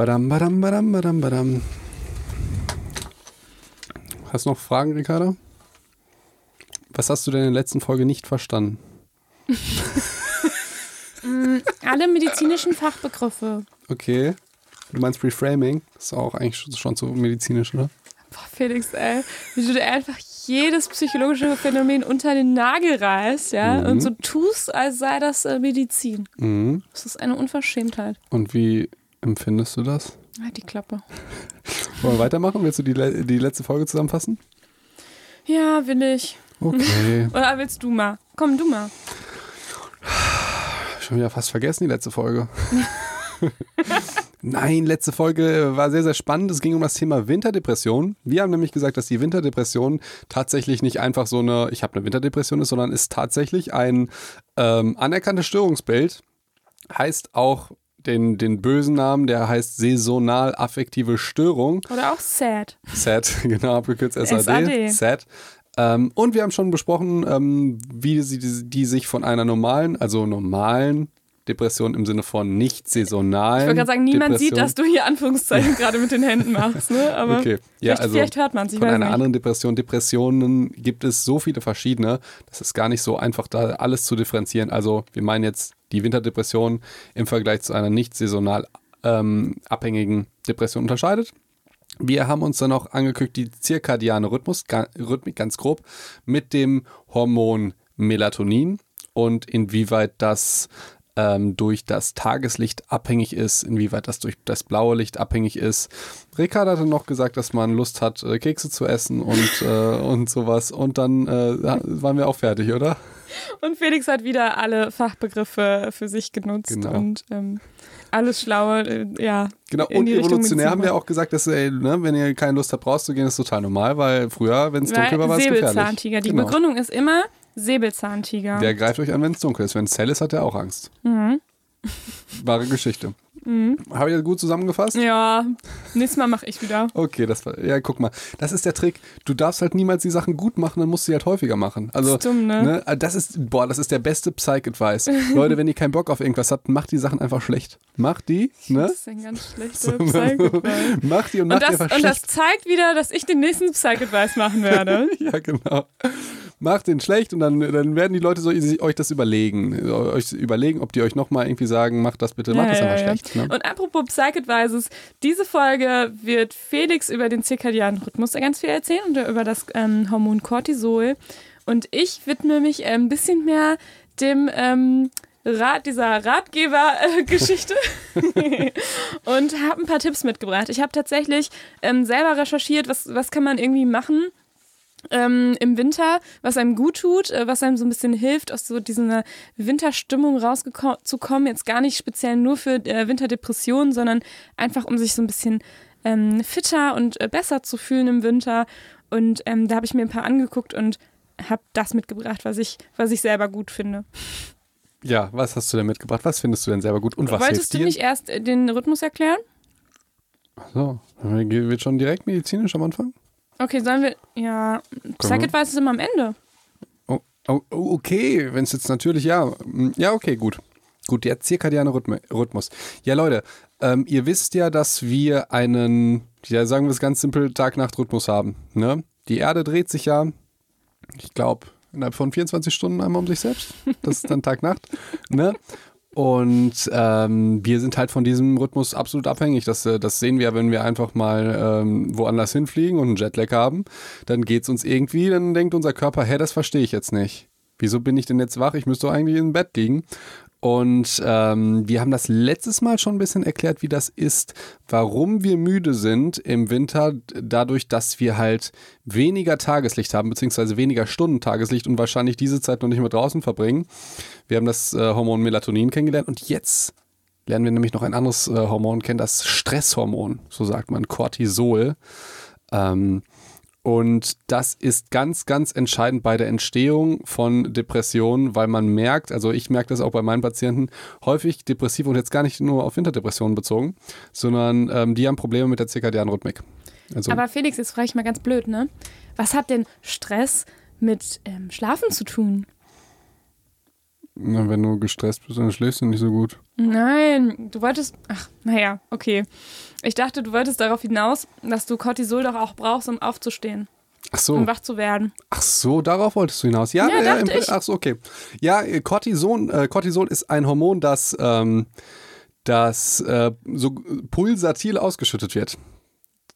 Badam, badam, badam, badam, badam. Hast du noch Fragen, Ricarda? Was hast du denn in der letzten Folge nicht verstanden? Mm, alle medizinischen Fachbegriffe. Okay. Du meinst Reframing? Das ist auch eigentlich schon so medizinisch, oder? Boah, Felix, ey, wie du dir einfach jedes psychologische Phänomen unter den Nagel reißt, ja, Mhm. und so tust, als sei das äh, Medizin. Mhm. Das ist eine Unverschämtheit. Und wie empfindest du das? Halt die Klappe. Wollen wir weitermachen? Willst du die, le- die letzte Folge zusammenfassen? Ja, will ich. Okay. Oder willst du mal? Komm, du mal. Schon wieder fast vergessen, die letzte Folge. Nein, letzte Folge war sehr, sehr spannend. Es ging um das Thema Winterdepression. Wir haben nämlich gesagt, dass die Winterdepression tatsächlich nicht einfach so eine, ich habe eine Winterdepression ist, sondern ist tatsächlich ein ähm, anerkanntes Störungsbild. Heißt auch den, den bösen Namen, der heißt saisonal affektive Störung. Oder auch sad. SAD, genau, abgekürzt SAD. SAD. SAD. Ähm, und wir haben schon besprochen, ähm, wie sie die, die sich von einer normalen, also normalen Depression im Sinne von nicht saisonalen. Ich wollte gerade sagen, niemand sieht, Depression- dass du hier Anführungszeichen gerade mit den Händen machst, ne? Aber Okay, ja, vielleicht, also vielleicht hört man es, von einer nicht. anderen Depression. Depressionen gibt es so viele verschiedene, das ist gar nicht so einfach, da alles zu differenzieren. Also wir meinen jetzt die Winterdepression im Vergleich zu einer nicht saisonal ähm, abhängigen Depression unterscheidet. Wir haben uns dann auch angeguckt, die zirkadiane Rhythmus, Rhythmik ganz grob, mit dem Hormon Melatonin und inwieweit das ähm, durch das Tageslicht abhängig ist, inwieweit das durch das blaue Licht abhängig ist. Ricard hatte noch gesagt, dass man Lust hat, äh, Kekse zu essen und, äh, und sowas. Und dann äh, waren wir auch fertig, oder? Und Felix hat wieder alle Fachbegriffe für sich genutzt Genau. und ähm, alles Schlaue, äh, ja. Genau, und die evolutionär haben wir auch gesagt, dass, ey, ne, wenn ihr keine Lust habt, rauszugehen, ist total normal, weil früher, wenn es dunkel war, war es gefährlich. Säbelzahntiger. Die Genau. Begründung ist immer Säbelzahntiger. Der greift euch an, wenn es dunkel ist. Wenn es hell ist, hat er auch Angst. Mhm. Wahre Geschichte. Habe ich das gut zusammengefasst? ja, nächstes Mal mache ich wieder. Okay, das war, ja, guck mal. Das ist der Trick. Du darfst halt niemals die Sachen gut machen, dann musst du sie halt häufiger machen. Also, Das ist dumm, ne? Das ist, boah, das ist der beste Psych-Advice. Leute, wenn ihr keinen Bock auf irgendwas habt, macht die Sachen einfach schlecht. Macht die, ne? Das ist ein ganz schlechter Psych-Advice. Macht die und Und macht die das, einfach und das schlecht. zeigt wieder, dass ich den nächsten Psych-Advice machen werde. Ja, genau. Macht den schlecht und dann, dann werden die Leute so, euch das überlegen. Euch überlegen, ob die euch nochmal irgendwie sagen, macht das bitte, macht das einfach schlecht. Ne? Und apropos Psych-Advices, diese Folge wird Felix über den zirkadianen Rhythmus ganz viel erzählen und über das ähm, Hormon Cortisol. Und ich widme mich äh, ein bisschen mehr dem ähm, Rat, dieser Ratgeber-Geschichte und habe ein paar Tipps mitgebracht. Ich habe tatsächlich ähm, selber recherchiert, was, was kann man irgendwie machen, ähm, im Winter, was einem gut tut, äh, was einem so ein bisschen hilft, aus so dieser Winterstimmung rauszukommen. Jetzt gar nicht speziell nur für äh, Winterdepressionen, sondern einfach, um sich so ein bisschen ähm, fitter und äh, besser zu fühlen im Winter. Und ähm, da habe ich mir ein paar angeguckt und habe das mitgebracht, was ich, was ich selber gut finde. Ja, was hast du denn mitgebracht? Was findest du denn selber gut und was Wolltest du dir? nicht erst äh, den Rhythmus erklären? So, wird schon direkt medizinisch am Anfang? Okay, sollen wir. Ja, Psych-Advice ist immer am Ende. Oh, oh, oh, okay, wenn es jetzt natürlich, ja. Mm, Ja, okay, gut. Gut, der zirkadiane Rhythmus. Ja, Leute, ähm, ihr wisst ja, dass wir einen, ja, sagen wir es ganz simpel, Tag-Nacht-Rhythmus haben. Ne? Die Erde dreht sich ja, ich glaube, innerhalb von 24 Stunden einmal um sich selbst. Das ist dann Tag-Nacht. Ne? Und ähm, wir sind halt von diesem Rhythmus absolut abhängig. Das, äh, das sehen wir, wenn wir einfach mal ähm, woanders hinfliegen und einen Jetlag haben. Dann geht's uns irgendwie, dann denkt unser Körper, hä, das verstehe ich jetzt nicht. Wieso bin ich denn jetzt wach? Ich müsste doch eigentlich im Bett liegen. Und ähm, wir haben das letztes Mal schon ein bisschen erklärt, wie das ist, warum wir müde sind im Winter, dadurch, dass wir halt weniger Tageslicht haben, beziehungsweise weniger Stunden Tageslicht und wahrscheinlich diese Zeit noch nicht mehr draußen verbringen. Wir haben das äh, Hormon Melatonin kennengelernt und jetzt lernen wir nämlich noch ein anderes äh, Hormon kennen, das Stresshormon, so sagt man, Cortisol. Ähm, und das ist ganz, ganz entscheidend bei der Entstehung von Depressionen, weil man merkt, also ich merke das auch bei meinen Patienten, häufig depressiv und jetzt gar nicht nur auf Winterdepressionen bezogen, sondern ähm, die haben Probleme mit der zirkadianen Rhythmik. Also, Aber Felix, jetzt frage ich mal ganz blöd, ne? Was hat denn Stress mit ähm, Schlafen zu tun? Na, wenn du gestresst bist, dann schläfst du nicht so gut. Nein, du wolltest. Ach, naja, okay. Ich dachte, du wolltest darauf hinaus, dass du Cortisol doch auch brauchst, um aufzustehen, Ach so. um wach zu werden. Ach so, darauf wolltest du hinaus. Ja, Ja, ja, im- ich. ach so, okay. Ja, äh, Cortison, äh, Cortisol ist ein Hormon, das, ähm, das äh, so pulsatil ausgeschüttet wird.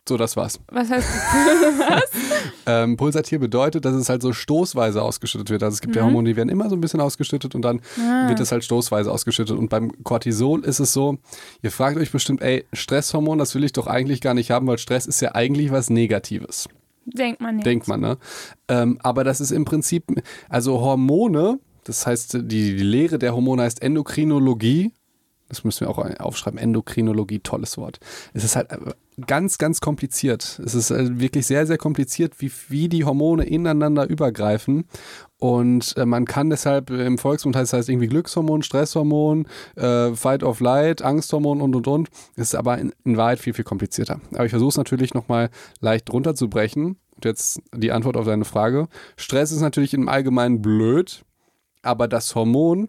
So, das war's. Was heißt. Ähm, pulsatil bedeutet, dass es halt so stoßweise ausgeschüttet wird. Also es gibt ja Mhm. Hormone, die werden immer so ein bisschen ausgeschüttet und dann Ah. wird es halt stoßweise ausgeschüttet. Und beim Cortisol ist es so, ihr fragt euch bestimmt, ey, Stresshormon, das will ich doch eigentlich gar nicht haben, weil Stress ist ja eigentlich was Negatives. Denkt man jetzt. denkt man, ne? Ähm, aber das ist im Prinzip, also Hormone, das heißt, die, die Lehre der Hormone heißt Endokrinologie. Das müssen wir auch aufschreiben. Endokrinologie, tolles Wort. Es ist halt ganz, ganz kompliziert. Es ist äh, wirklich sehr, sehr kompliziert, wie, wie die Hormone ineinander übergreifen. Und äh, man kann deshalb im Volksmund heißt heißt irgendwie Glückshormon, Stresshormon, äh, Fight of Light, Angsthormon und und und. Es ist aber in, in Wahrheit viel, viel komplizierter. Aber ich versuche es natürlich nochmal leicht runterzubrechen. Und jetzt die Antwort auf deine Frage. Stress ist natürlich im Allgemeinen blöd, aber das Hormon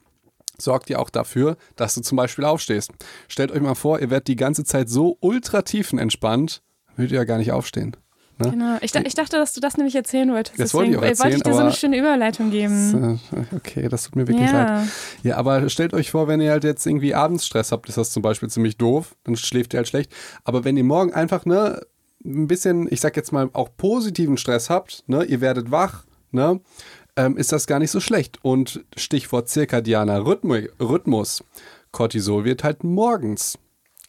sorgt ja auch dafür, dass du zum Beispiel aufstehst. Stellt euch mal vor, ihr werdet die ganze Zeit so ultra tiefenentspannt, würdet ihr ja gar nicht aufstehen. Ne? Genau. Ich, ich dachte, dass du das nämlich erzählen wolltest. Das wollte ich auch erzählen, wollte ich dir so eine schöne Überleitung geben. Äh, Okay, das tut mir wirklich leid. Ja. Ja, aber stellt euch vor, wenn ihr halt jetzt irgendwie abends Stress habt, ist das zum Beispiel ziemlich doof, dann schläft ihr halt schlecht. Aber wenn ihr morgen einfach ne, ein bisschen, ich sag jetzt mal, auch positiven Stress habt, ne, ihr werdet wach, ne, ähm, ist das gar nicht so schlecht. Und Stichwort zirkadianer Rhythmu Rhythmus, Cortisol wird halt morgens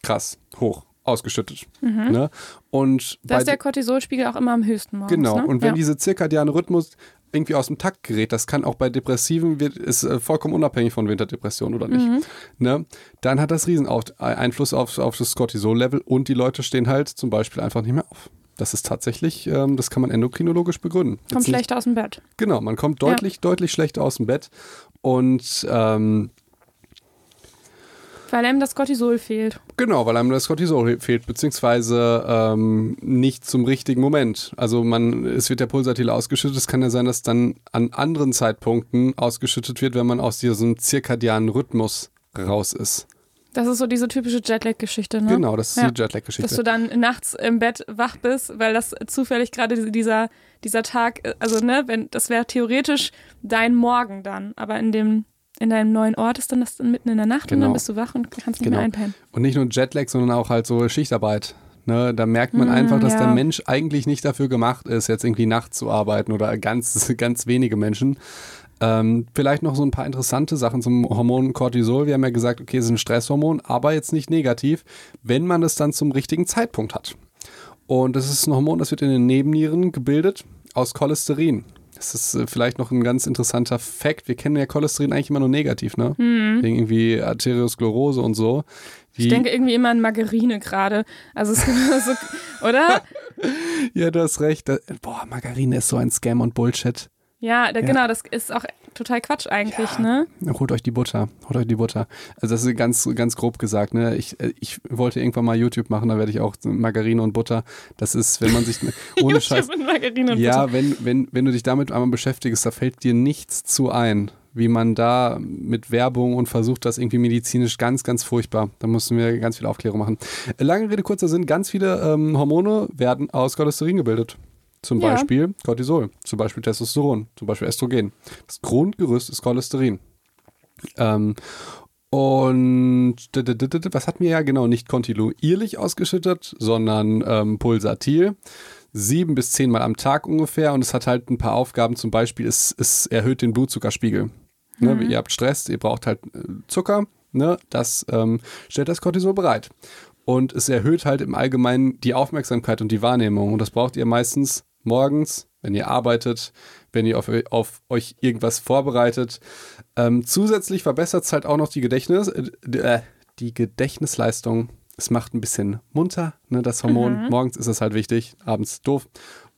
krass hoch ausgeschüttet. Ne? Und Da ist der Cortisolspiegel auch immer am höchsten morgens. Genau, Ne? und wenn ja. diese zirkadiane Rhythmus irgendwie aus dem Takt gerät, das kann auch bei Depressiven, wird, ist äh, vollkommen unabhängig von Winterdepression oder nicht, Mhm. ne? dann hat das riesen Einfluss auf, auf das Cortisol-Level und die Leute stehen halt zum Beispiel einfach nicht mehr auf. Das ist tatsächlich, ähm, das kann man endokrinologisch begründen. Kommt Jetzt nicht- schlechter aus dem Bett. Genau, man kommt deutlich, deutlich schlechter aus dem Bett und ähm, Weil einem das Cortisol fehlt. Genau, weil einem das Cortisol fehlt, beziehungsweise ähm, nicht zum richtigen Moment. Also man, es wird der Pulsatil ausgeschüttet. Es kann ja sein, dass dann an anderen Zeitpunkten ausgeschüttet wird, wenn man aus diesem zirkadianen Rhythmus raus ist. Das ist so diese typische Jetlag-Geschichte, ne? Genau, das ist Ja. die Jetlag-Geschichte. Dass du dann nachts im Bett wach bist, weil das zufällig gerade dieser, dieser Tag, also ne, wenn das wäre theoretisch dein Morgen dann, aber in dem in deinem neuen Ort ist dann das dann mitten in der Nacht und Genau. dann bist du wach und kannst nicht Genau. mehr einpennen. Und nicht nur Jetlag, sondern auch halt so Schichtarbeit. Ne, da merkt man einfach, dass Mm, ja. der Mensch eigentlich nicht dafür gemacht ist, jetzt irgendwie nachts zu arbeiten oder ganz, ganz wenige Menschen. Ähm, vielleicht noch so ein paar interessante Sachen zum Hormon Cortisol. Wir haben ja gesagt, okay, es ist ein Stresshormon, aber jetzt nicht negativ, wenn man es dann zum richtigen Zeitpunkt hat. Und das ist ein Hormon, das wird in den Nebennieren gebildet aus Cholesterin. Das ist äh, vielleicht noch ein ganz interessanter Fakt. Wir kennen ja Cholesterin eigentlich immer nur negativ, ne? Wegen irgendwie Arteriosklerose und so. Ich Die- denke irgendwie immer an Margarine gerade. Also es ist so, oder? Ja, du hast recht. Boah, Margarine ist so ein Scam und Bullshit. Ja, da, genau, das ist auch total Quatsch eigentlich, ne? Holt euch die Butter. Holt euch die Butter. Also das ist ganz, ganz grob gesagt. Ne? Ich, äh, ich wollte irgendwann mal YouTube machen, da werde ich auch Margarine und Butter. Das ist, wenn man sich ohne Scheiß. mit Margarine und Ja, Butter. wenn, wenn, wenn du dich damit einmal beschäftigst, da fällt dir nichts zu ein, wie man da mit Werbung und versucht das irgendwie medizinisch ganz, ganz furchtbar. Da mussten wir ganz viel Aufklärung machen. Lange Rede, kurzer Sinn, ganz viele ähm, Hormone werden aus Cholesterin gebildet. Zum Ja. Beispiel Cortisol, zum Beispiel Testosteron, zum Beispiel Östrogen. Das Grundgerüst ist Cholesterin. Ähm, und was hatten wir ja genau nicht kontinuierlich ausgeschüttet, sondern ähm, pulsatil. Sieben bis zehnmal am Tag ungefähr. Und es hat halt ein paar Aufgaben. Zum Beispiel, es, es erhöht den Blutzuckerspiegel. Ne, Ihr habt Stress, ihr braucht halt äh, Zucker. Ne, das ähm, stellt das Cortisol bereit. Und es erhöht halt im Allgemeinen die Aufmerksamkeit und die Wahrnehmung. Und das braucht ihr meistens morgens, wenn ihr arbeitet, wenn ihr auf, auf euch irgendwas vorbereitet. Ähm, zusätzlich verbessert es halt auch noch die Gedächtnis, äh, äh, die Gedächtnisleistung. Es macht ein bisschen munter, ne, das Hormon. Morgens ist es halt wichtig, abends doof.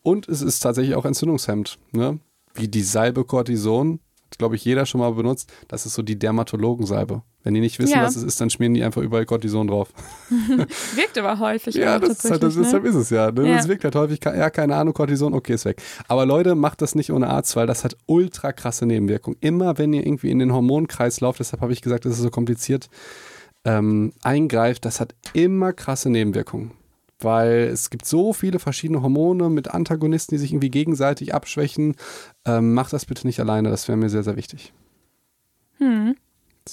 Und es ist tatsächlich auch entzündungshemmend. Ne? Wie die Salbe Cortison, glaube ich, jeder schon mal benutzt. Das ist so die Dermatologensalbe. Wenn die nicht wissen, Ja. was es ist, dann schmieren die einfach überall Cortison drauf. Wirkt aber häufig. Ja, das ist halt, das, tatsächlich, deshalb ne? ist es ja. Ne? Ja. Das wirkt halt häufig, ja, keine Ahnung, Cortison, okay, ist weg. Aber Leute, macht das nicht ohne Arzt, weil das hat ultra krasse Nebenwirkungen. Immer wenn ihr irgendwie in den Hormonkreis lauft, deshalb habe ich gesagt, das ist so kompliziert, ähm, eingreift, das hat immer krasse Nebenwirkungen. Weil es gibt so viele verschiedene Hormone mit Antagonisten, die sich irgendwie gegenseitig abschwächen. Ähm, macht das bitte nicht alleine, das wäre mir sehr, sehr wichtig. Hm.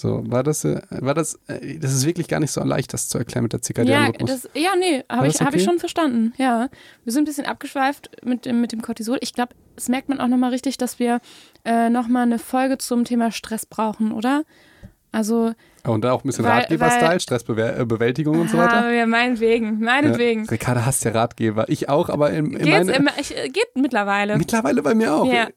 So, war das, äh, war das, äh, das ist wirklich gar nicht so leicht, das zu erklären mit der zirkadianen Ja, das, ja, nee, habe ich, das hab ich okay? schon verstanden. Ja, wir sind ein bisschen abgeschweift mit dem, mit dem Cortisol. Ich glaube, das merkt man auch nochmal richtig, dass wir äh, nochmal eine Folge zum Thema Stress brauchen, oder? Also, Und da auch ein bisschen Ratgeber-Style, Stressbewältigung und so weiter. ah, ja, meinetwegen, meinetwegen. Ja, Ricarda hasst ja Ratgeber. Ich auch, aber in, in meine, immer, ich, äh, geht mittlerweile. mittlerweile bei mir auch. Ja.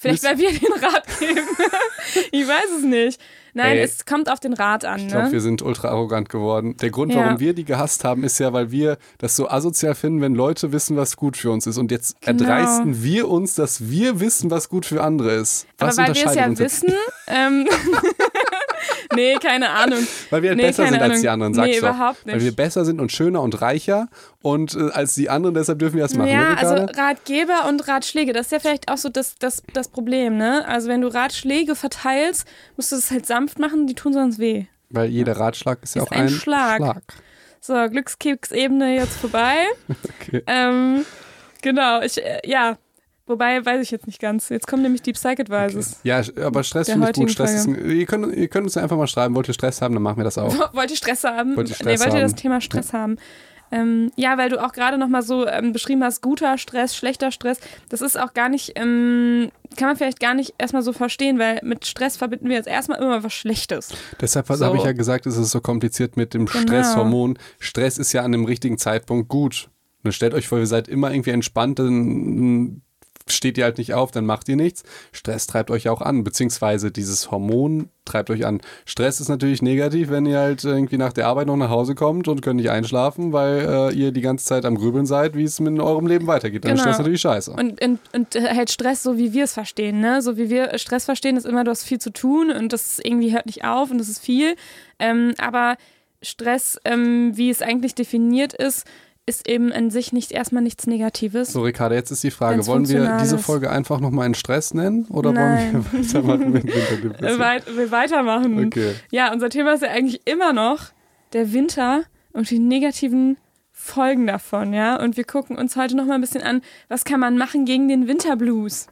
Vielleicht, weil wir den Rat geben. ich weiß es nicht. Nein, Ey. es kommt auf den Rat an. Ich glaube, Ne? wir sind ultra arrogant geworden. Der Grund, Ja. warum wir die gehasst haben, ist ja, weil wir das so asozial finden, wenn Leute wissen, was gut für uns ist. Und jetzt Genau. erdreisten wir uns, dass wir wissen, was gut für andere ist. Was Aber weil wir es ja wissen. Ähm, nee, keine Ahnung. Weil wir halt Nee, besser sind als Ahnung. die anderen, sag's Nee, doch. überhaupt nicht. Weil wir besser sind und schöner und reicher und äh, als die anderen, deshalb dürfen wir das machen. Ja, ne, also Ratgeber und Ratschläge, das ist ja vielleicht auch so das, das, das Problem, ne? Also wenn du Ratschläge verteilst, musst du es halt sanft machen, die tun sonst weh. Weil jeder Ratschlag ist ja Ist auch ein ein, Schlag. So, Glückskeks-Ebene jetzt vorbei. Okay. Ähm, genau, ich, äh, ja. Wobei, weiß ich jetzt nicht ganz. Jetzt kommen nämlich die Psych Advices. Ja, aber Stress finde ich gut. Stress ist ein, ihr, könnt, ihr könnt uns einfach mal schreiben, wollt ihr Stress haben, dann machen wir das auch. Wollt ihr Stress haben? Wollt ihr Stress nee, wollt ihr das? Thema Stress haben? Ähm, ja, weil du auch gerade nochmal so ähm, beschrieben hast, guter Stress, schlechter Stress. Das ist auch gar nicht, ähm, kann man vielleicht gar nicht erstmal so verstehen, weil mit Stress verbinden wir jetzt erstmal immer was Schlechtes. Deshalb So. habe ich ja gesagt, es ist so kompliziert mit dem Genau. Stresshormon. Stress ist ja an dem richtigen Zeitpunkt gut. Und stellt euch vor, ihr seid immer irgendwie entspannt, dann steht ihr halt nicht auf, dann macht ihr nichts. Stress treibt euch auch an, beziehungsweise dieses Hormon treibt euch an. Stress ist natürlich negativ, wenn ihr halt irgendwie nach der Arbeit noch nach Hause kommt und könnt nicht einschlafen, weil äh, ihr die ganze Zeit am Grübeln seid, wie es mit eurem Leben weitergeht. Dann ist Genau. Stress natürlich scheiße. Und, und, und halt Stress, so wie wir es verstehen, ne? So wie wir Stress verstehen, ist immer, du hast viel zu tun und das irgendwie hört nicht auf und das ist viel. Ähm, aber Stress, ähm, wie es eigentlich definiert ist, ist eben an sich nicht erstmal nichts Negatives. So, Ricarda, jetzt ist die Frage, wollen wir diese. Folge einfach nochmal in Stress nennen oder Nein. wollen wir weitermachen mit Winterdepression? weit, wir weitermachen. Okay. Ja, unser Thema ist ja eigentlich immer noch der Winter und die negativen Folgen davon, ja. Und wir gucken uns heute noch mal ein bisschen an, was kann man machen gegen den Winterblues.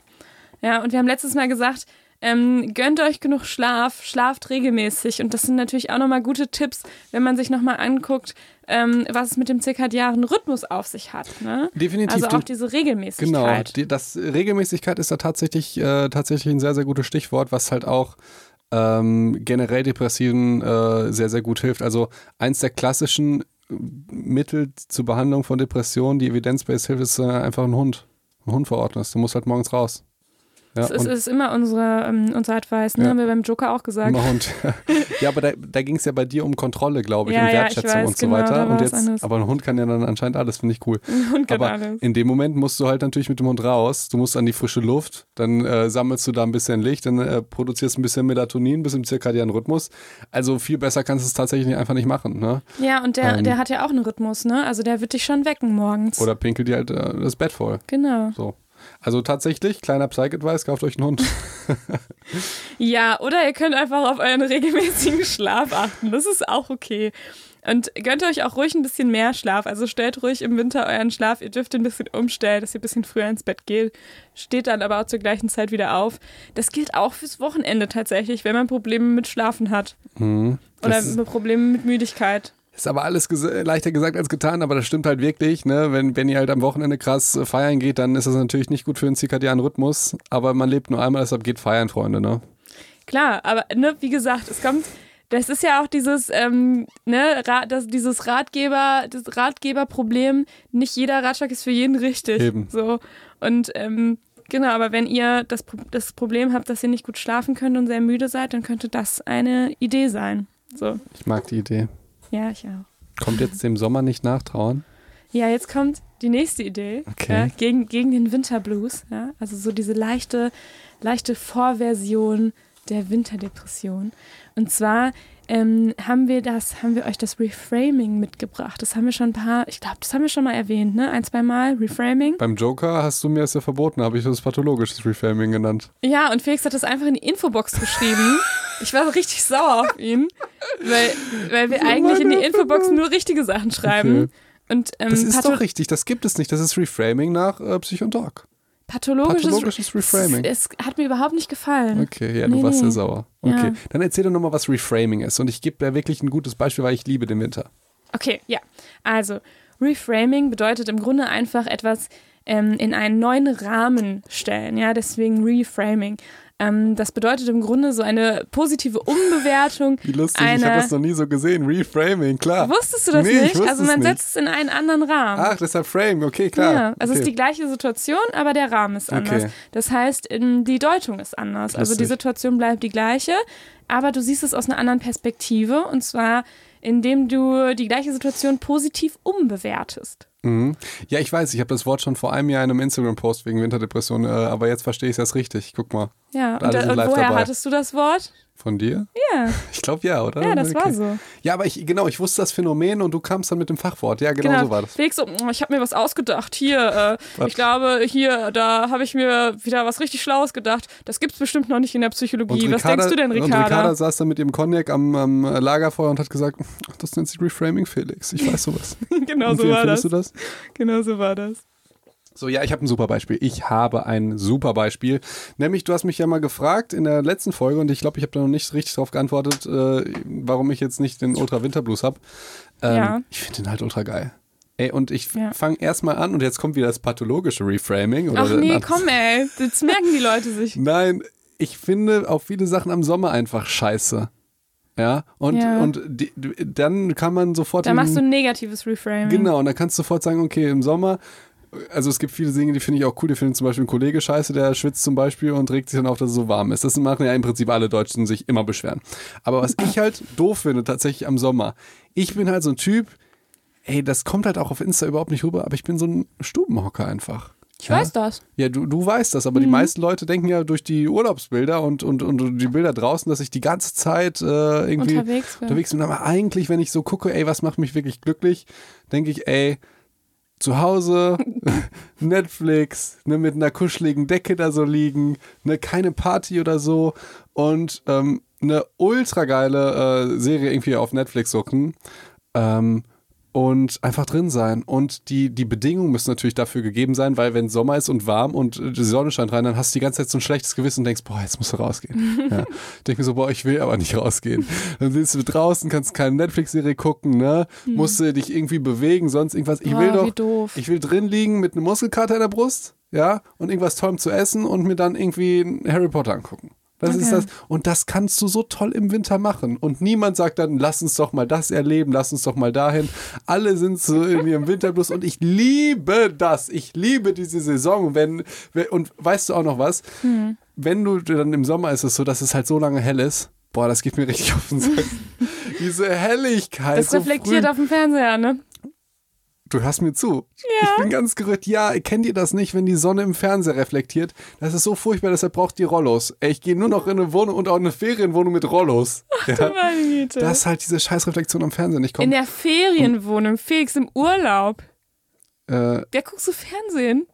Ja, und wir haben letztes Mal gesagt, ähm, gönnt euch genug Schlaf, schlaft regelmäßig. Und das sind natürlich auch nochmal gute Tipps, wenn man sich nochmal anguckt, ähm, was es mit dem zirkadianen Rhythmus auf sich hat. Ne? Definitiv. Also auch diese Regelmäßigkeit. Genau, die, das Regelmäßigkeit ist da tatsächlich, äh, tatsächlich ein sehr, sehr gutes Stichwort, was halt auch ähm, generell Depressiven äh, sehr, sehr gut hilft. Also eins der klassischen äh, Mittel zur Behandlung von Depressionen, die evidenzbased hilft, ist äh, einfach ein Hund. Ein Hund verordnest. Du musst halt morgens raus. Ja, Das ist, und ist immer unsere, ähm, unser Advice, ne? Ja. haben wir beim Joker auch gesagt. Hund. ja, aber da, da ging es ja bei dir um Kontrolle, glaube ich, Ja, und ja, Wertschätzung weiß, und so genau, weiter. Und jetzt, aber ein Hund kann ja dann anscheinend alles, finde ich cool. Und kann Aber alles. in dem Moment musst du halt natürlich mit dem Hund raus. Du musst an die frische Luft, dann äh, sammelst du da ein bisschen Licht, dann äh, produzierst ein bisschen Melatonin bis im zirkadianen Rhythmus. Also viel besser kannst du es tatsächlich einfach nicht machen. Ne? Ja, und der, Ähm. der hat ja auch einen Rhythmus, ne? Also der wird dich schon wecken morgens. Oder pinkelt dir halt äh, das Bett voll. Genau. So. Also tatsächlich, kleiner Psych-Advice, kauft euch einen Hund. Ja, oder ihr könnt einfach auf euren regelmäßigen Schlaf achten. Das ist auch okay. Und gönnt euch auch ruhig ein bisschen mehr Schlaf. Also stellt ruhig im Winter euren Schlaf. Ihr dürft ihn ein bisschen umstellen, dass ihr ein bisschen früher ins Bett geht. Steht dann aber auch zur gleichen Zeit wieder auf. Das gilt auch fürs Wochenende tatsächlich, wenn man Probleme mit Schlafen hat. Mhm. Oder Probleme mit Müdigkeit. Ist aber alles ges leichter gesagt als getan, aber das stimmt halt wirklich. Ne? Wenn, wenn ihr halt am Wochenende krass äh, feiern geht, dann ist das natürlich nicht gut für den zirkadianen Rhythmus. Aber man lebt nur einmal, deshalb geht feiern, Freunde. Ne? Klar, aber ne, wie gesagt, es kommt, das ist ja auch dieses, ähm, ne, Ra das, dieses Ratgeber, das Ratgeberproblem. Nicht jeder Ratschlag ist für jeden richtig. Eben. So. Und ähm, genau, aber wenn ihr das, das Problem habt, dass ihr nicht gut schlafen könnt und sehr müde seid, dann könnte das eine Idee sein. So. Ich mag die Idee. Ja, ich auch. Kommt jetzt dem Sommer nicht nachtrauern? Ja, jetzt kommt die nächste Idee Okay. ja, gegen, gegen den Winterblues. Ja? Also so diese leichte, leichte Vorversion der Winterdepression. Und zwar ähm, haben wir das, haben wir euch das Reframing mitgebracht. Das haben wir schon ein paar, ich glaube, das haben wir schon mal erwähnt, ne? Ein, zwei Mal, Reframing. Beim Joker hast du mir das ja verboten, habe ich das pathologisches Reframing genannt. Ja, und Felix hat das einfach in die Infobox geschrieben. ich war so richtig sauer auf ihn, weil, weil wir eigentlich in die Infobox nur richtige Sachen schreiben. Okay. Und, ähm, Das ist doch richtig, das gibt es nicht. Das ist Reframing nach äh, Psych und Doc. Pathologisches, Pathologisches Reframing. Es, es hat mir überhaupt nicht gefallen. Okay, ja, du Nee, warst nee. sehr sauer. Okay, Ja. dann erzähl doch nochmal, was Reframing ist. Und ich gebe da wirklich ein gutes Beispiel, weil ich liebe den Winter. Okay, ja. Also, Reframing bedeutet im Grunde einfach etwas ähm, in einen neuen Rahmen stellen. Ja, deswegen Reframing. Ähm, das bedeutet im Grunde so eine positive Umbewertung. Wie lustig, ich Eine- habe das noch nie so gesehen. Reframing, klar. Wusstest du das Nee, ich nicht? Also, es man nicht. setzt es in einen anderen Rahmen. Ach, deshalb Frame, okay, klar. Ja, also es okay. ist die gleiche Situation, aber der Rahmen ist anders. Okay. Das heißt, die Deutung ist anders. Also die Lustig. Situation bleibt die gleiche, aber du siehst es aus einer anderen Perspektive und zwar, indem du die gleiche Situation positiv umbewertest. Mhm. Ja, ich weiß, ich habe das Wort schon vor einem Jahr in einem Instagram-Post wegen Winterdepression, äh, aber jetzt verstehe ich es erst richtig. Guck mal, Ja, und, da, und woher dabei. hattest du das Wort? Von dir? Ja, Ich glaube ja, oder? ja, das war Okay. so. Ja, aber ich, genau, ich wusste das Phänomen und du kamst dann mit dem Fachwort. Ja, genau, so war das. Felix so, "Oh, ich habe mir was ausgedacht. Hier, äh, ich glaube, hier, da habe ich mir wieder was richtig Schlaues gedacht. Das gibt's bestimmt noch nicht in der Psychologie. Und was Ricarda- denkst du denn, Und Ricarda Ricarda? saß dann mit ihrem Cognac am, am Lagerfeuer und hat gesagt, "Ach, das nennt sich Reframing, Felix. Ich weiß sowas. genau so war das. du das? Genau so war das. So, ja, ich habe ein super Beispiel. Ich habe ein super Beispiel. Nämlich, du hast mich ja mal gefragt in der letzten Folge und ich glaube, ich habe da noch nicht richtig drauf geantwortet, äh, warum ich jetzt nicht den Ultra Winterblues habe. Ähm, Ja. Ich finde den halt ultra geil. Ey, und ich Ja. fange erstmal an und jetzt kommt wieder das pathologische Reframing. Oder Ach nee, Na- komm ey, jetzt merken die Leute sich. Nein, ich finde auch viele Sachen am Sommer einfach scheiße. Ja, und, Ja. und die, dann kann man sofort. Da machst du ein negatives Reframing. Genau, und dann kannst du sofort sagen, okay, im Sommer, also es gibt viele Dinge, die finde ich auch cool. Die finden zum Beispiel ein Kollege scheiße, der schwitzt zum Beispiel und regt sich dann auf, dass es so warm ist. Das machen ja im Prinzip alle Deutschen sich immer beschweren. Aber was ich halt doof finde, tatsächlich am Sommer, ich bin halt so ein Typ, ey, das kommt halt auch auf Insta überhaupt nicht rüber, aber ich bin so ein Stubenhocker einfach. Ich weiß das. Ja, du, du weißt das, aber die meisten Leute denken ja durch die Urlaubsbilder und, und, und die Bilder draußen, dass ich die ganze Zeit äh, irgendwie Unterwegs bin. unterwegs bin. Aber eigentlich, wenn ich so gucke, ey, was macht mich wirklich glücklich, denke ich, ey, zu Hause, Netflix, ne, mit einer kuscheligen Decke da so liegen, ne, keine Party oder so und ähm, eine ultra geile äh, Serie irgendwie auf Netflix suchen. Ähm, und einfach drin sein. Und die, die Bedingungen müssen natürlich dafür gegeben sein, weil wenn Sommer ist und warm und äh, die Sonne scheint rein, dann hast du die ganze Zeit so ein schlechtes Gewissen und denkst, boah, jetzt musst du rausgehen. ja. Denk mir so, boah, ich will aber nicht rausgehen. Dann sitzt du draußen, kannst keine Netflix-Serie gucken, ne? Musst du dich irgendwie bewegen, sonst irgendwas. Ich will wie doch, ich will drin liegen mit einem Muskelkater in der Brust, ja, und irgendwas Tollem zu essen und mir dann irgendwie Harry Potter angucken. Das ist Okay. das. Und das kannst du so toll im Winter machen. Und niemand sagt dann, lass uns doch mal das erleben, lass uns doch mal dahin. Alle sind so in ihrem Winterblues und ich liebe das. Ich liebe diese Saison. Wenn, und weißt du auch noch was? Hm. Wenn du dann im Sommer ist es so, dass es halt so lange hell ist. Boah, das geht mir richtig auf den Sack. Diese Helligkeit. Das so reflektiert früh. auf dem Fernseher, ne? Du hörst mir zu. Ja. Ich bin ganz gerührt. Ja, kennt ihr das nicht, wenn die Sonne im Fernseher reflektiert? Das ist so furchtbar, deshalb braucht ihr Rollos. Ey, ich gehe nur noch in eine Wohnung und auch in eine Ferienwohnung mit Rollos. Ja, Meine Güte. dass halt diese Scheißreflexion am Fernsehen nicht In der Ferienwohnung, Felix im Urlaub. Äh, Der guckst du Fernsehen?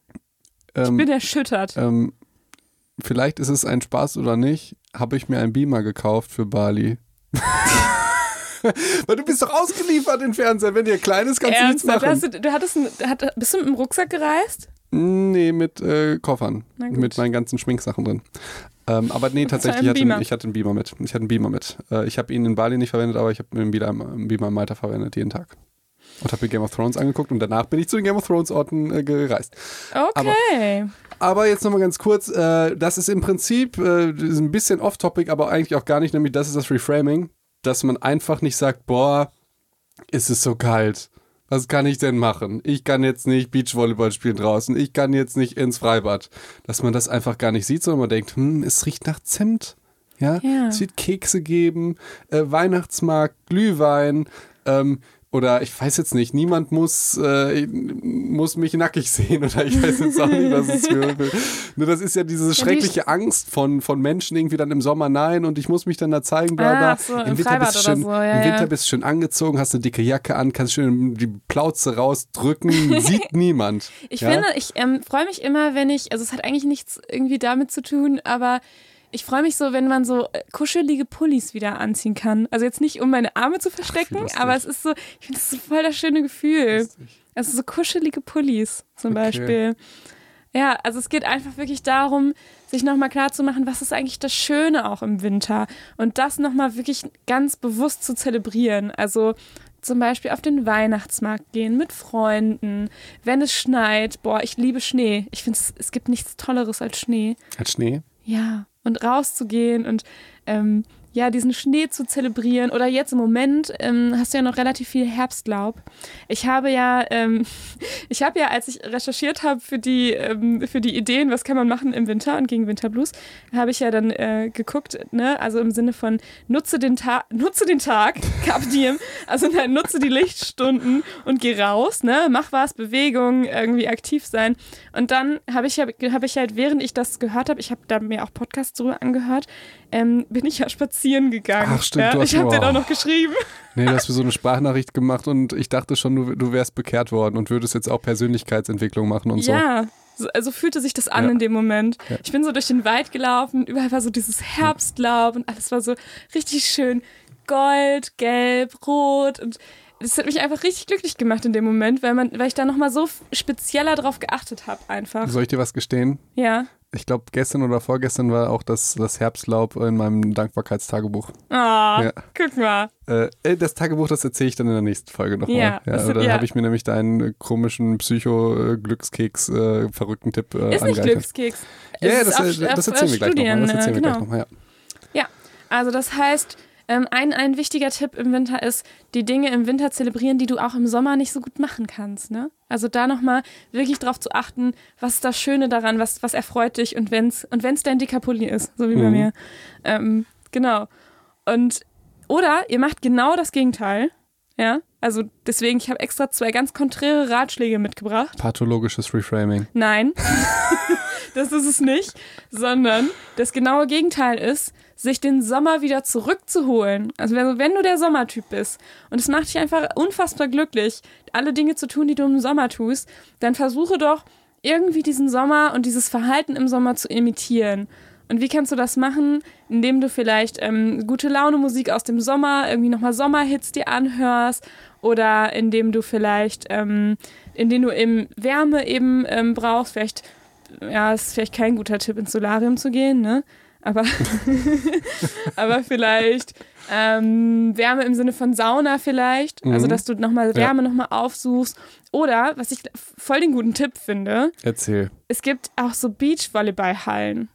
Ich ähm, bin erschüttert. ähm, vielleicht ist es ein Spaß oder nicht, habe ich mir einen Beamer gekauft für Bali. Weil du bist doch ausgeliefert in Fernseher. Wenn dir klein ist, kannst du nichts machen. Hast du, du hattest ein, hat, bist du mit dem Rucksack gereist? Nee, mit äh, Koffern. Mit meinen ganzen Schminksachen drin. Ähm, aber nee, tatsächlich, hatte, ich hatte einen Beamer mit. Ich hatte einen Beamer mit. Äh, ich habe ihn in Bali nicht verwendet, aber ich habe einen Beamer, einen Beamer in Malta verwendet, jeden Tag. Und habe mir Game of Thrones angeguckt und danach bin ich zu den Game of Thrones Orten äh, gereist. Okay. Aber jetzt nochmal ganz kurz, äh, das ist im Prinzip äh, ist ein bisschen off-topic, aber eigentlich auch gar nicht, nämlich das ist das Reframing, dass man einfach nicht sagt, boah, ist es so kalt. Was kann ich denn machen? Ich kann jetzt nicht Beachvolleyball spielen draußen. Ich kann jetzt nicht ins Freibad. Dass man das einfach gar nicht sieht, sondern man denkt, hm, es riecht nach Zimt. Ja, Ja. es wird Kekse geben, äh, Weihnachtsmarkt, Glühwein. Ähm, Oder ich weiß jetzt nicht, niemand muss, äh, muss mich nackig sehen oder ich weiß jetzt auch nicht, was es für. Nur das ist ja diese schreckliche ja, die Angst von, von Menschen irgendwie dann im Sommer, nein, und ich muss mich dann da zeigen, bla bla. Ah, so, Im, Im, Winter bist schön, so, ja, Im Winter bist du schön angezogen, hast eine dicke Jacke an, kannst schön die Plauze rausdrücken, sieht niemand. Ich finde, ich ähm, freue mich immer, wenn ich, also es hat eigentlich nichts irgendwie damit zu tun, aber ich freue mich so, wenn man so äh, kuschelige Pullis wieder anziehen kann. Also jetzt nicht, um meine Arme zu verstecken, Ach, aber es ist so, ich finde das so voll das schöne Gefühl. Lustig. Also so kuschelige Pullis zum okay. Beispiel. Ja, also es geht einfach wirklich darum, sich nochmal klarzumachen, was ist eigentlich das Schöne auch im Winter und das nochmal wirklich ganz bewusst zu zelebrieren. Also zum Beispiel auf den Weihnachtsmarkt gehen mit Freunden, wenn es schneit. Boah, ich liebe Schnee. Ich finde, es gibt nichts Tolleres als Schnee. Als Schnee? Ja und rauszugehen und ähm, ja, diesen Schnee zu zelebrieren. Oder jetzt im Moment ähm, hast du ja noch relativ viel Herbstlaub. Ich habe ja, ähm, ich habe ja, als ich recherchiert habe für die, ähm, für die Ideen, was kann man machen im Winter und gegen Winterblues, habe ich ja dann äh, geguckt, ne, also im Sinne von nutze den Tag, nutze den Tag, Cap diem, also nein, nutze die Lichtstunden und geh raus, ne, mach was, Bewegung, irgendwie aktiv sein. Und dann habe ich, hab ich halt, während ich das gehört habe, ich habe da mir auch Podcasts drüber angehört, ähm, bin ich ja spazieren gegangen. Ach stimmt, ja? du hast, Ich habe den auch noch geschrieben. Nee, du hast mir so eine Sprachnachricht gemacht und ich dachte schon, du, du wärst bekehrt worden und würdest jetzt auch Persönlichkeitsentwicklung machen und so. Ja, also fühlte sich das an ja. in dem Moment. Ja. Ich bin so durch den Wald gelaufen, überall war so dieses Herbstlaub und alles war so richtig schön gold, gelb, rot und das hat mich einfach richtig glücklich gemacht in dem Moment, weil man, weil ich da nochmal so spezieller drauf geachtet habe einfach. Soll ich dir was gestehen? Ja ich glaube, gestern oder vorgestern war auch das, das Herbstlaub in meinem Dankbarkeitstagebuch. Ah, oh, ja. guck mal. Äh, äh, das Tagebuch, das erzähle ich dann in der nächsten Folge nochmal. Ja, ja, da ja. habe ich mir nämlich deinen komischen Psycho-Glückskeks, äh, Tipp äh, Ist nicht Glückskeks. Ja, ja das, auf, das, erzählen wir gleich nochmal. Das erzählen genau. wir gleich nochmal, ja. Ja, also das heißt, ähm, ein, ein wichtiger Tipp im Winter ist, die Dinge im Winter zelebrieren, die du auch im Sommer nicht so gut machen kannst. Ne? Also da nochmal wirklich drauf zu achten, was ist das Schöne daran, was, was erfreut dich und wenn es und wenn's dein dicker Pulli ist, so wie mhm. bei mir. Ähm, genau. Und oder ihr macht genau das Gegenteil. Ja, also deswegen, ich habe extra zwei ganz konträre Ratschläge mitgebracht. Pathologisches Reframing. Nein, das ist es nicht, sondern das genaue Gegenteil ist, sich den Sommer wieder zurückzuholen. Also wenn du der Sommertyp bist und es macht dich einfach unfassbar glücklich, alle Dinge zu tun, die du im Sommer tust, dann versuche doch irgendwie diesen Sommer und dieses Verhalten im Sommer zu imitieren. Und wie kannst du das machen? Indem du vielleicht ähm, gute Laune Musik aus dem Sommer, irgendwie nochmal Sommerhits dir anhörst oder indem du vielleicht, ähm, indem du eben Wärme eben ähm, brauchst, vielleicht, ja, ist vielleicht kein guter Tipp, ins Solarium zu gehen, ne? Aber, aber vielleicht ähm, Wärme im Sinne von Sauna vielleicht, also mhm. also dass du nochmal Wärme ja. nochmal aufsuchst. Oder, was ich voll den guten Tipp finde, erzähl. Es gibt auch so Beachvolleyballhallen.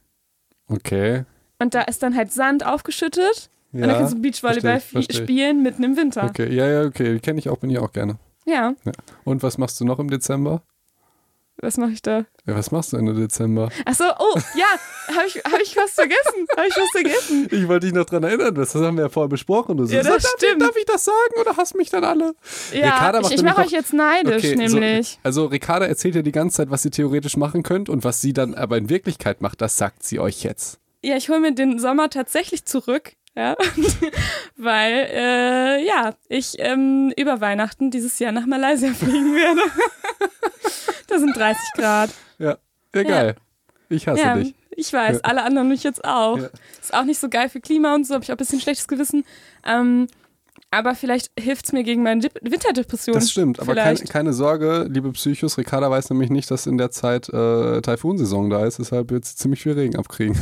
Okay. Und da ist dann halt Sand aufgeschüttet. Ja, und dann kannst du Beachvolleyball spielen mitten im Winter. Okay, ja, ja, okay. Kenne ich auch, bin ich auch gerne. Ja. ja. Und was machst du noch im Dezember? Was mache ich da? Ja, was machst du Ende Dezember? Achso, oh, ja, habe ich, hab ich was vergessen? Habe ich was vergessen? Ich wollte dich noch dran erinnern, das haben wir ja vorher besprochen. Du so, ja, das darf, stimmt. Darf ich das sagen oder hasst mich dann alle? Ja, ich, ich mache euch jetzt neidisch, okay, nämlich. So, also Ricarda erzählt ja die ganze Zeit, was sie theoretisch machen könnt und was sie dann aber in Wirklichkeit macht, das sagt sie euch jetzt. Ja, ich hole mir den Sommer tatsächlich zurück. Ja, weil, äh, ja, ich ähm, über Weihnachten dieses Jahr nach Malaysia fliegen werde. da sind 30 Grad. Ja, geil. Ja. Ich hasse ja, dich. Ich weiß, ja. alle anderen mich jetzt auch. Ist auch nicht so geil für Klima und so, habe ich auch ein bisschen schlechtes Gewissen. Ähm, aber vielleicht hilft es mir gegen meine Winterdepression. Das stimmt, aber keine, keine, Sorge, liebe Psychos. Ricarda weiß nämlich nicht, dass in der Zeit äh, Taifunsaison da ist, deshalb wird sie ziemlich viel Regen abkriegen.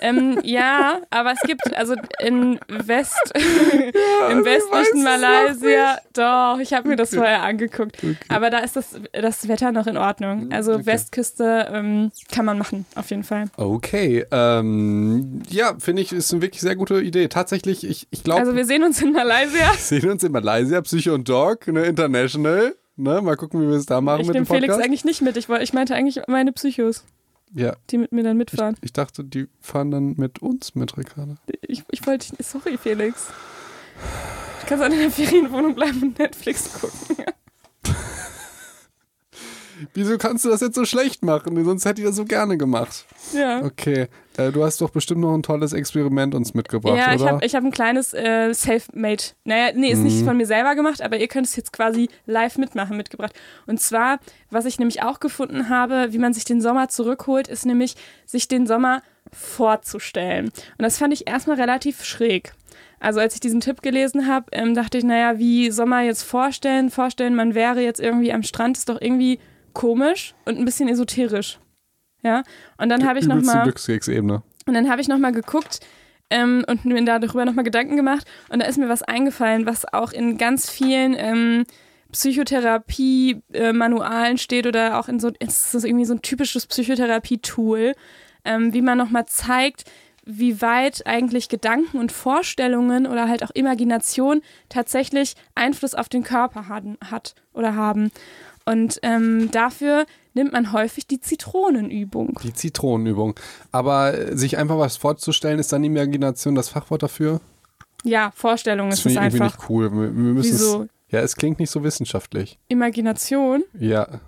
Ähm, ja, aber es gibt, also in West, ja, im westlichen Malaysia, doch, ich habe mir das vorher angeguckt. Okay. Aber da ist das, das Wetter noch in Ordnung. Also okay. Westküste ähm, kann man machen, auf jeden Fall. Okay, ähm, ja, finde ich, ist eine wirklich sehr gute Idee. Tatsächlich, ich, ich glaube. Also wir sehen uns in Malaysia. Wir sehen uns in Malaysia, Psycho und Dog, ne, International. Ne, mal gucken, wie wir es da machen ich mit dem Podcast. Ich nehme Felix eigentlich nicht mit. Ich, ich meinte eigentlich meine Psychos. Ja. Die mit mir dann mitfahren. Ich, ich dachte, die fahren dann mit uns mit, Ricarda. Ich, ich wollte, sorry, Felix. Du kannst auch in der Ferienwohnung bleiben und Netflix gucken. Wieso kannst du das jetzt so schlecht machen? Sonst hätte ich das so gerne gemacht. Ja. Okay, äh, du hast doch bestimmt noch ein tolles Experiment uns mitgebracht, Ja, ich oder? habe ich hab ein kleines äh, Self-Made. Naja, nee, ist Mhm. nicht von mir selber gemacht, aber ihr könnt es jetzt quasi live mitmachen, mitgebracht. Und zwar, was ich nämlich auch gefunden habe, wie man sich den Sommer zurückholt, ist nämlich, sich den Sommer vorzustellen. Und das fand ich erstmal relativ schräg. Also als ich diesen Tipp gelesen habe, ähm, dachte ich, naja, wie Sommer jetzt vorstellen? Vorstellen, man wäre jetzt irgendwie am Strand, ist doch irgendwie komisch und ein bisschen esoterisch. Ja, und dann habe ich nochmal und dann habe ich nochmal geguckt ähm, und mir darüber nochmal Gedanken gemacht. Und da ist mir was eingefallen, was auch in ganz vielen ähm, Psychotherapie-Manualen steht oder auch in so, es ist irgendwie so ein typisches Psychotherapie-Tool, ähm, wie man nochmal zeigt, wie weit eigentlich Gedanken und Vorstellungen oder halt auch Imagination tatsächlich Einfluss auf den Körper hat oder haben. Und ähm, dafür nimmt man häufig die Zitronenübung. Die Zitronenübung. Aber äh, sich einfach was vorzustellen, ist dann Imagination das Fachwort dafür? Ja, Vorstellung Das ist es finde ich einfach. nicht cool. Wir, wir müssen Wieso? Es, ja, es klingt nicht so wissenschaftlich. Imagination? Ja.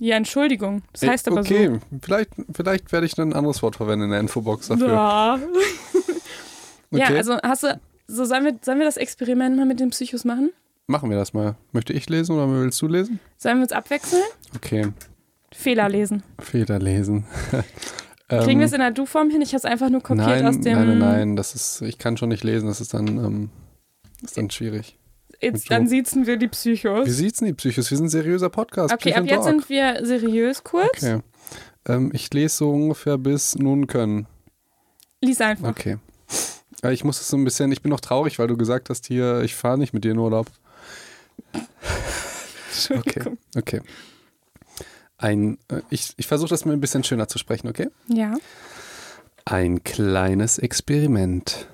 Ja, Entschuldigung. Das heißt aber okay, vielleicht, vielleicht werde ich dann ein anderes Wort verwenden in der Infobox so. dafür. Ja. ja, Okay. also hast du, so sollen wir, sollen wir das Experiment mal mit den Psychos machen? Machen wir das mal. Möchte ich lesen oder willst du lesen? Sollen wir uns abwechseln? Okay, Fehler lesen. Feder lesen. Kriegen Ähm, wir es in der Du-Form hin? Ich habe es einfach nur kopiert nein, aus dem. Nein, nein, nein, das ist, ich kann schon nicht lesen, das ist dann, ähm, ist dann schwierig. Jetzt, dann Du. siezen wir die Psychos. Wie sieht's denn die Psychos? Wir sind ein seriöser Podcast. Okay, Psych ab jetzt sind wir seriös kurz. Okay. Ähm, ich lese so ungefähr bis nun können. Lies einfach. Okay. Äh, Ich muss es so ein bisschen, ich bin noch traurig, weil du gesagt hast hier, ich fahre nicht mit dir in Urlaub. Okay, Entschuldigung. okay. Ein, äh, ich ich versuche das mal ein bisschen schöner zu sprechen, okay? Ja. Ein kleines Experiment.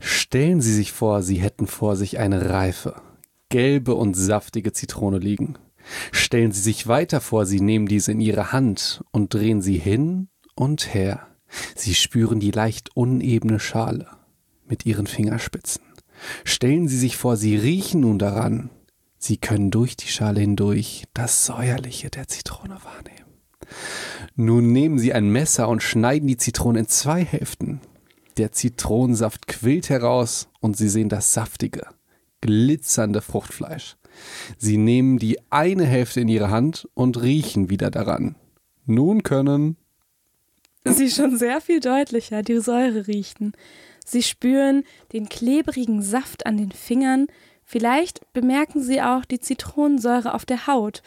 Stellen Sie sich vor, Sie hätten vor sich eine reife, gelbe und saftige Zitrone liegen. Stellen Sie sich weiter vor, Sie nehmen diese in Ihre Hand und drehen sie hin und her. Sie spüren die leicht unebene Schale mit Ihren Fingerspitzen. Stellen Sie sich vor, Sie riechen nun daran. Sie können durch die Schale hindurch das Säuerliche der Zitrone wahrnehmen. Nun nehmen Sie ein Messer und schneiden die Zitrone in zwei Hälften. Der Zitronensaft quillt heraus und Sie sehen das saftige, glitzernde Fruchtfleisch. Sie nehmen die eine Hälfte in Ihre Hand und riechen wieder daran. Nun können Sie schon sehr viel deutlicher die Säure riechen. Sie spüren den klebrigen Saft an den Fingern. Vielleicht bemerken Sie auch die Zitronensäure auf der Haut.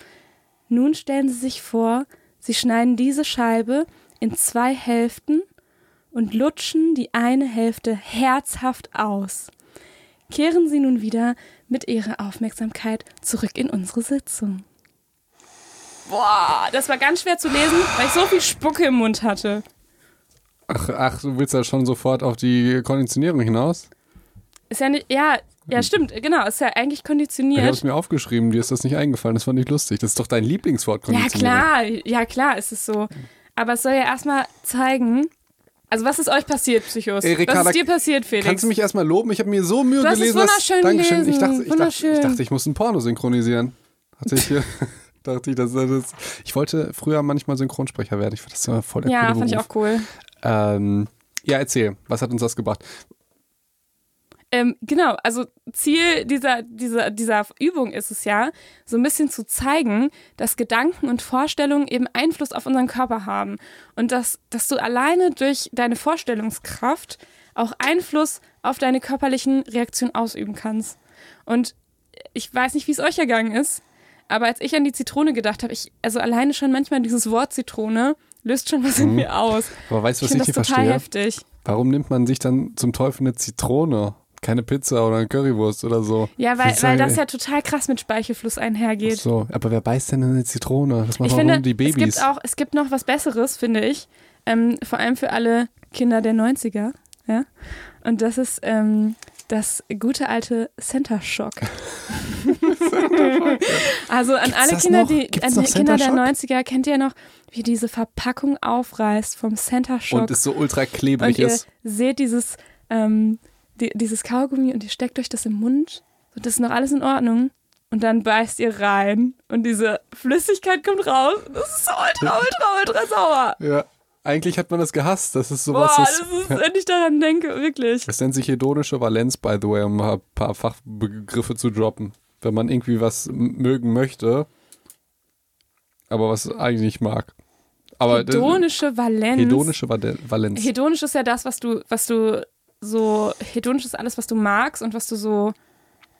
Nun stellen Sie sich vor, Sie schneiden diese Scheibe in zwei Hälften und lutschen die eine Hälfte herzhaft aus. Kehren Sie nun wieder mit Ihrer Aufmerksamkeit zurück in unsere Sitzung. Boah, das war ganz schwer zu lesen, weil ich so viel Spucke im Mund hatte. Ach, ach, du willst ja schon sofort auf die Konditionierung hinaus? Ist ja nicht, ja, ja, stimmt, genau, ist ja eigentlich Ich habe konditioniert. es mir aufgeschrieben, dir ist das nicht eingefallen, das war nicht lustig. Das ist doch dein Lieblingswort, Ja, Konditionierung. klar, ja, klar ist es so. Aber es soll ja erstmal zeigen, also was ist euch passiert, Psychos? Ey, Ricarda, was ist dir passiert, Felix? Kannst du mich erstmal loben? Ich habe mir so Mühe Du hast es gelesen. dass- wunderschön Dankeschön. Ich gelesen, dachte, ich, dachte, wunderschön. ich dachte, ich muss ein Porno synchronisieren. Hatte ich hier. dachte ich, das, das, ich wollte früher manchmal Synchronsprecher werden. Ich fand das voll der ja, fand ich Beruf. auch cool. Ähm, ja, erzähl. Was hat uns das gebracht? Ähm, genau, also Ziel dieser, dieser, dieser Übung ist es ja, so ein bisschen zu zeigen, dass Gedanken und Vorstellungen eben Einfluss auf unseren Körper haben. Und dass, dass du alleine durch deine Vorstellungskraft auch Einfluss auf deine körperlichen Reaktionen ausüben kannst. Und ich weiß nicht, wie es euch ergangen ist, aber als ich an die Zitrone gedacht habe, ich, also alleine schon manchmal dieses Wort Zitrone löst schon was in mir aus. Aber weißt du, Ich Mhm. was finde ich das nicht total verstehe? heftig. Warum nimmt man sich dann zum Teufel eine Zitrone? Keine Pizza oder eine Currywurst oder so. Ja, weil, weil ja- das ja total krass mit Speichelfluss Ach einhergeht. so, aber wer beißt denn eine Zitrone? Das machen Ich finde, nur die es Babys. gibt auch, es gibt noch was Besseres, finde ich. Ähm, vor allem für alle Kinder der 90er. Ja? Und das ist ähm, das gute alte Center Shock. also an Gibt's alle Kinder, noch? die Gibt's an die Kinder der Center 90er, kennt ihr noch, wie diese Verpackung aufreißt vom Center Shock? und es so ultra Und klebrig ihr ist. seht dieses, ähm, die, dieses Kaugummi und ihr steckt euch das im Mund. So, das ist noch alles in Ordnung. Und dann beißt ihr rein und diese Flüssigkeit kommt raus. Das ist so ultra, ultra, ultra sauer. Ja. Eigentlich hat man das gehasst. Das ist sowas. Boah, das, ist, wenn ich daran denke, wirklich. das nennt sich hedonische Valenz, by the way, um ein paar Fachbegriffe zu droppen. Wenn man irgendwie was mögen möchte, aber was eigentlich nicht mag. Aber Hedonische Valenz. hedonische Valenz. Hedonisch ist ja das, was du, was du so, hedonisch ist alles, was du magst und was du so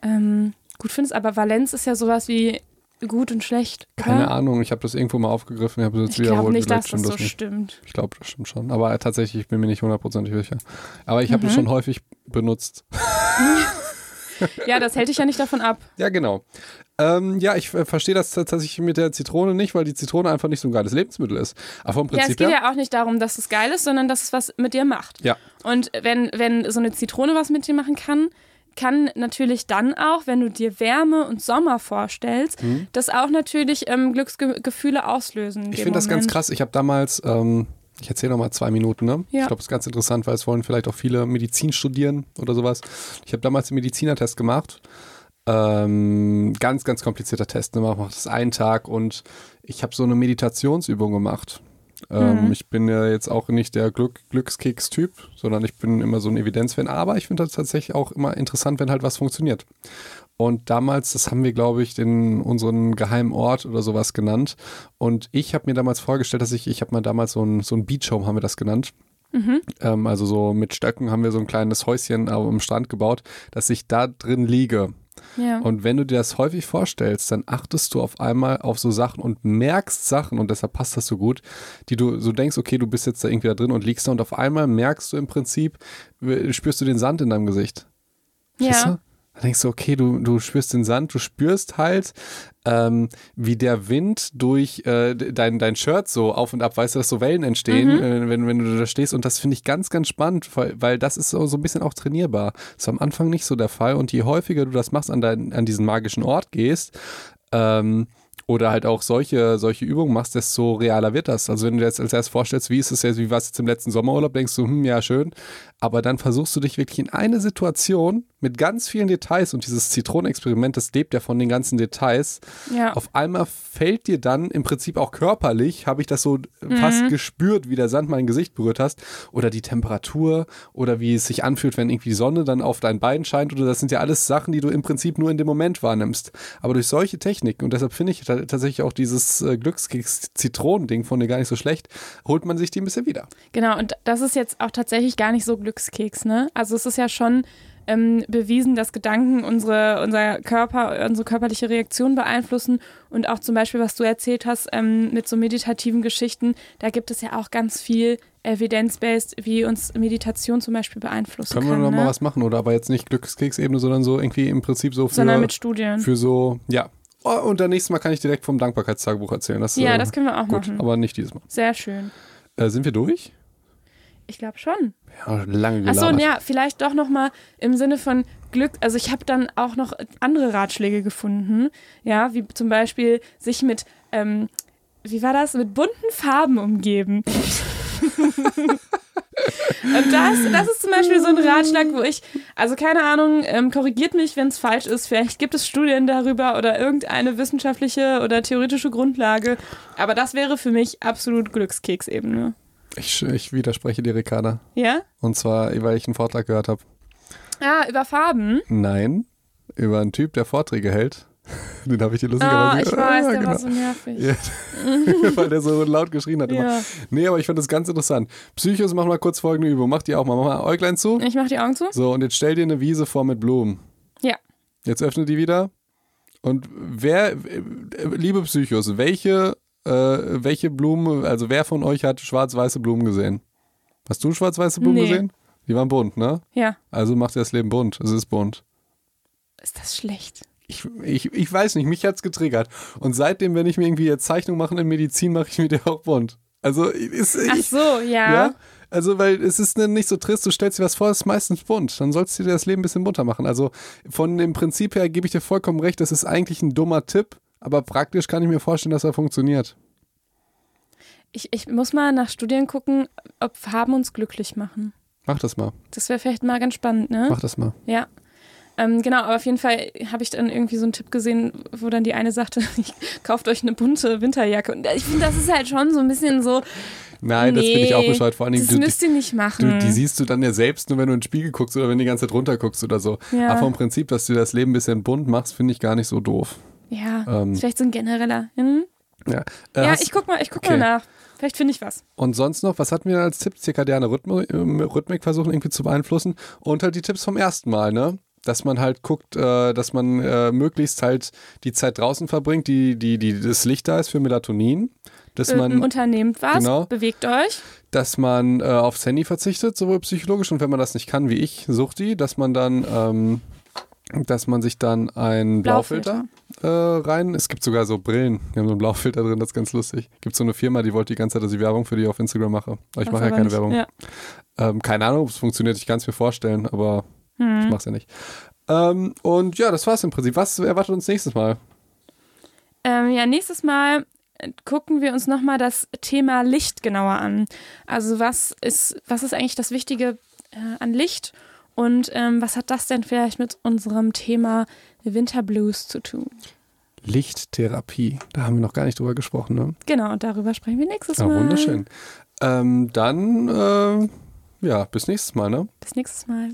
ähm, gut findest, aber Valenz ist ja sowas wie gut und schlecht. Oder? Keine Ahnung, ich habe das irgendwo mal aufgegriffen, ich habe das Ich wiederholt. glaube nicht, dass das stimmt so das nicht. stimmt. Ich glaube, das stimmt schon. Aber tatsächlich, ich bin mir nicht hundertprozentig sicher. Aber ich habe Mhm. es schon häufig benutzt. Ja, das hält dich ja nicht davon ab. Ja, genau. Ähm, ja, ich äh, verstehe das tatsächlich mit der Zitrone nicht, weil die Zitrone einfach nicht so ein geiles Lebensmittel ist. Aber vom Ja, es Prinzip geht ja auch nicht darum, dass es geil ist, sondern dass es was mit dir macht. Ja. Und wenn, wenn so eine Zitrone was mit dir machen kann, kann natürlich dann auch, wenn du dir Wärme und Sommer vorstellst, das auch natürlich ähm, Glücksgefühle auslösen. Ich finde das ganz krass. Ich habe damals, ähm, ich erzähle noch mal zwei Minuten, ne? Ja. Ich glaube, das ist ganz interessant, weil es wollen vielleicht auch viele Medizin studieren oder sowas. Ich habe damals den Medizinertest gemacht. Ähm, ganz, ganz komplizierter Test. Ne? Man macht das einen Tag und ich habe so eine Meditationsübung gemacht. Ähm, Mhm. Ich bin ja jetzt auch nicht der Glück Glückskeks-Typ, sondern ich bin immer so ein Evidenzfan. Aber ich finde das tatsächlich auch immer interessant, wenn halt was funktioniert. Und damals, das haben wir, glaube ich, den, unseren geheimen Ort oder sowas genannt. Und ich habe mir damals vorgestellt, dass ich, ich habe mal damals so ein, so ein Beach Home, haben wir das genannt. Ähm, also so mit Stöcken haben wir so ein kleines Häuschen am Strand gebaut, dass ich da drin liege. Ja. Und wenn du dir das häufig vorstellst, dann achtest du auf einmal auf so Sachen und merkst Sachen, und deshalb passt das so gut, die du so denkst, okay, du bist jetzt da irgendwie da drin und liegst da und auf einmal merkst du im Prinzip, spürst du den Sand in deinem Gesicht. Ja. Du? Da denkst du, okay, du, du spürst den Sand, du spürst halt, ähm, wie der Wind durch äh, dein, dein Shirt so auf und ab, weißt du, dass so Wellen entstehen, Mhm. äh, wenn, wenn du da stehst. Und das finde ich ganz, ganz spannend, weil, weil das ist so, so ein bisschen auch trainierbar. Das ist am Anfang nicht so der Fall. Und je häufiger du das machst, an, dein, an diesen magischen Ort gehst, ähm, oder halt auch solche, solche Übungen machst, desto realer wird das. Also wenn du dir jetzt als erstes vorstellst, wie ist es jetzt, wie war es jetzt im letzten Sommerurlaub, denkst du, hm, ja, schön. Aber dann versuchst du dich wirklich in eine Situation mit ganz vielen Details und dieses Zitronenexperiment, das lebt ja von den ganzen Details. ja. Auf einmal fällt dir dann im Prinzip auch körperlich, habe ich das so fast gespürt, wie der Sand mein Gesicht berührt hast. Oder die Temperatur oder wie es sich anfühlt, wenn irgendwie die Sonne dann auf dein Bein scheint. Oder das sind ja alles Sachen, die du im Prinzip nur in dem Moment wahrnimmst. Aber durch solche Techniken, und deshalb finde ich ta- tatsächlich auch dieses äh, Glückskeks-Zitronen-Ding von dir gar nicht so schlecht, holt man sich die ein bisschen wieder. Genau, und das ist jetzt auch tatsächlich gar nicht so Glückskeks, ne? Also es ist ja schon ähm, bewiesen, dass Gedanken unsere, unser Körper, unsere körperliche Reaktion beeinflussen und auch zum Beispiel, was du erzählt hast ähm, mit so meditativen Geschichten, da gibt es ja auch ganz viel evidence-based, wie uns Meditation zum Beispiel beeinflussen Können kann. wir noch ne? mal was machen? Oder aber jetzt nicht Glückskeks-Ebene, sondern so irgendwie im Prinzip so für, Sondern mit Studien. für so, ja. Oh, und dann nächstes Mal kann ich direkt vom Dankbarkeitstagebuch erzählen. Das, ja, äh, das können wir auch Gut, machen. aber nicht dieses Mal. Sehr schön. Äh, sind wir durch? Ich glaube schon. Ja, lange Achso, gelabert. ja, vielleicht doch nochmal im Sinne von Glück. Also ich habe dann auch noch andere Ratschläge gefunden, ja, wie zum Beispiel sich mit, ähm, wie war das, mit bunten Farben umgeben. Und das, das ist zum Beispiel so ein Ratschlag, wo ich, also keine Ahnung, ähm, korrigiert mich, wenn es falsch ist. Vielleicht gibt es Studien darüber oder irgendeine wissenschaftliche oder theoretische Grundlage. Aber das wäre für mich absolut Glückskeksebene. Ich, ich widerspreche dir, Ricarda. Ja? Und zwar, weil ich einen Vortrag gehört habe. Ah, über Farben. Nein, über einen Typ, der Vorträge hält. Den habe ich dir Ah, lustigerweise ich weiß, Ah, der genau. war so nervig. Ja, weil der so laut geschrien hat. Immer. Ja. Nee, aber ich fand das ganz interessant. Psychos, mach mal kurz folgende Übung. Mach die auch mal. Mach mal Äuglein zu. Ich mach die Augen zu. So, und jetzt stell dir eine Wiese vor mit Blumen. Ja. Jetzt öffne die wieder. Und wer, liebe Psychos, welche, äh, welche Blumen, also wer von euch hat schwarz-weiße Blumen gesehen? Hast du schwarz-weiße Blumen Nee. gesehen? Die waren bunt, ne? Ja. Also macht dir das Leben bunt. Es ist bunt. Ist das schlecht? Ich, ich, ich weiß nicht, mich hat's getriggert. Und seitdem, wenn ich mir irgendwie jetzt Zeichnung mache in Medizin, mache ich mir die auch bunt. Also ist Ach ich, so, ja. ja. Also, weil es ist nicht so trist, du stellst dir was vor, es ist meistens bunt. Dann sollst du dir das Leben ein bisschen bunter machen. Also, von dem Prinzip her gebe ich dir vollkommen recht, das ist eigentlich ein dummer Tipp, aber praktisch kann ich mir vorstellen, dass er funktioniert. Ich, ich muss mal nach Studien gucken, ob Farben uns glücklich machen. Mach das mal. Das wäre vielleicht mal ganz spannend, ne? Mach das mal. Ja. Ähm, genau, aber auf jeden Fall habe ich dann irgendwie so einen Tipp gesehen, wo dann die eine sagte, kauft euch eine bunte Winterjacke. Und ich finde, das ist halt schon so ein bisschen so. Nein, das finde ich auch bescheuert. Vor allen Dingen, das du, müsst ihr nicht machen. du, die siehst du dann ja selbst nur, wenn du in den Spiegel guckst oder wenn du die ganze Zeit runter guckst oder so. Ja. Aber vom Prinzip, dass du das Leben ein bisschen bunt machst, finde ich gar nicht so doof. Ja, Ähm, vielleicht so ein genereller. Hm? Ja, äh, Ja, ich guck mal, ich guck okay. mal nach. Vielleicht finde ich was. Und sonst noch, was hatten wir als Tipp? Zirkadiane Rhythmi ähm, Rhythmik versuchen irgendwie zu beeinflussen. Und halt die Tipps vom ersten Mal, ne? Dass man halt guckt, äh, dass man äh, möglichst halt die Zeit draußen verbringt, die, die, die das Licht da ist für Melatonin. Dass Ähm, man, unternehmt was, genau. bewegt euch. dass man äh, aufs Handy verzichtet, sowohl psychologisch und wenn man das nicht kann, wie ich, sucht die, dass man dann, ähm, dass man sich dann ein Blaufilter, äh, rein. Es gibt sogar so Brillen, die haben so einen Blaufilter drin, das ist ganz lustig. Gibt so eine Firma, die wollte die ganze Zeit, dass ich Werbung für die auf Instagram mache. Aber ich mache ja keine nicht. Werbung. Ja. Ähm, keine Ahnung, ob es funktioniert, ich kann es mir vorstellen, aber ich Hm. mache es ja nicht. Ähm, und ja, das war's im Prinzip. Was erwartet uns nächstes Mal? Ähm, ja, nächstes Mal äh, gucken wir uns nochmal das Thema Licht genauer an. Also was ist, was ist eigentlich das Wichtige äh, an Licht und ähm, was hat das denn vielleicht mit unserem Thema Winterblues zu tun? Lichttherapie. Da haben wir noch gar nicht drüber gesprochen, ne? Genau, und darüber sprechen wir nächstes Ja, Mal. wunderschön. Ähm, dann, äh, ja, bis nächstes Mal, ne? Bis nächstes Mal.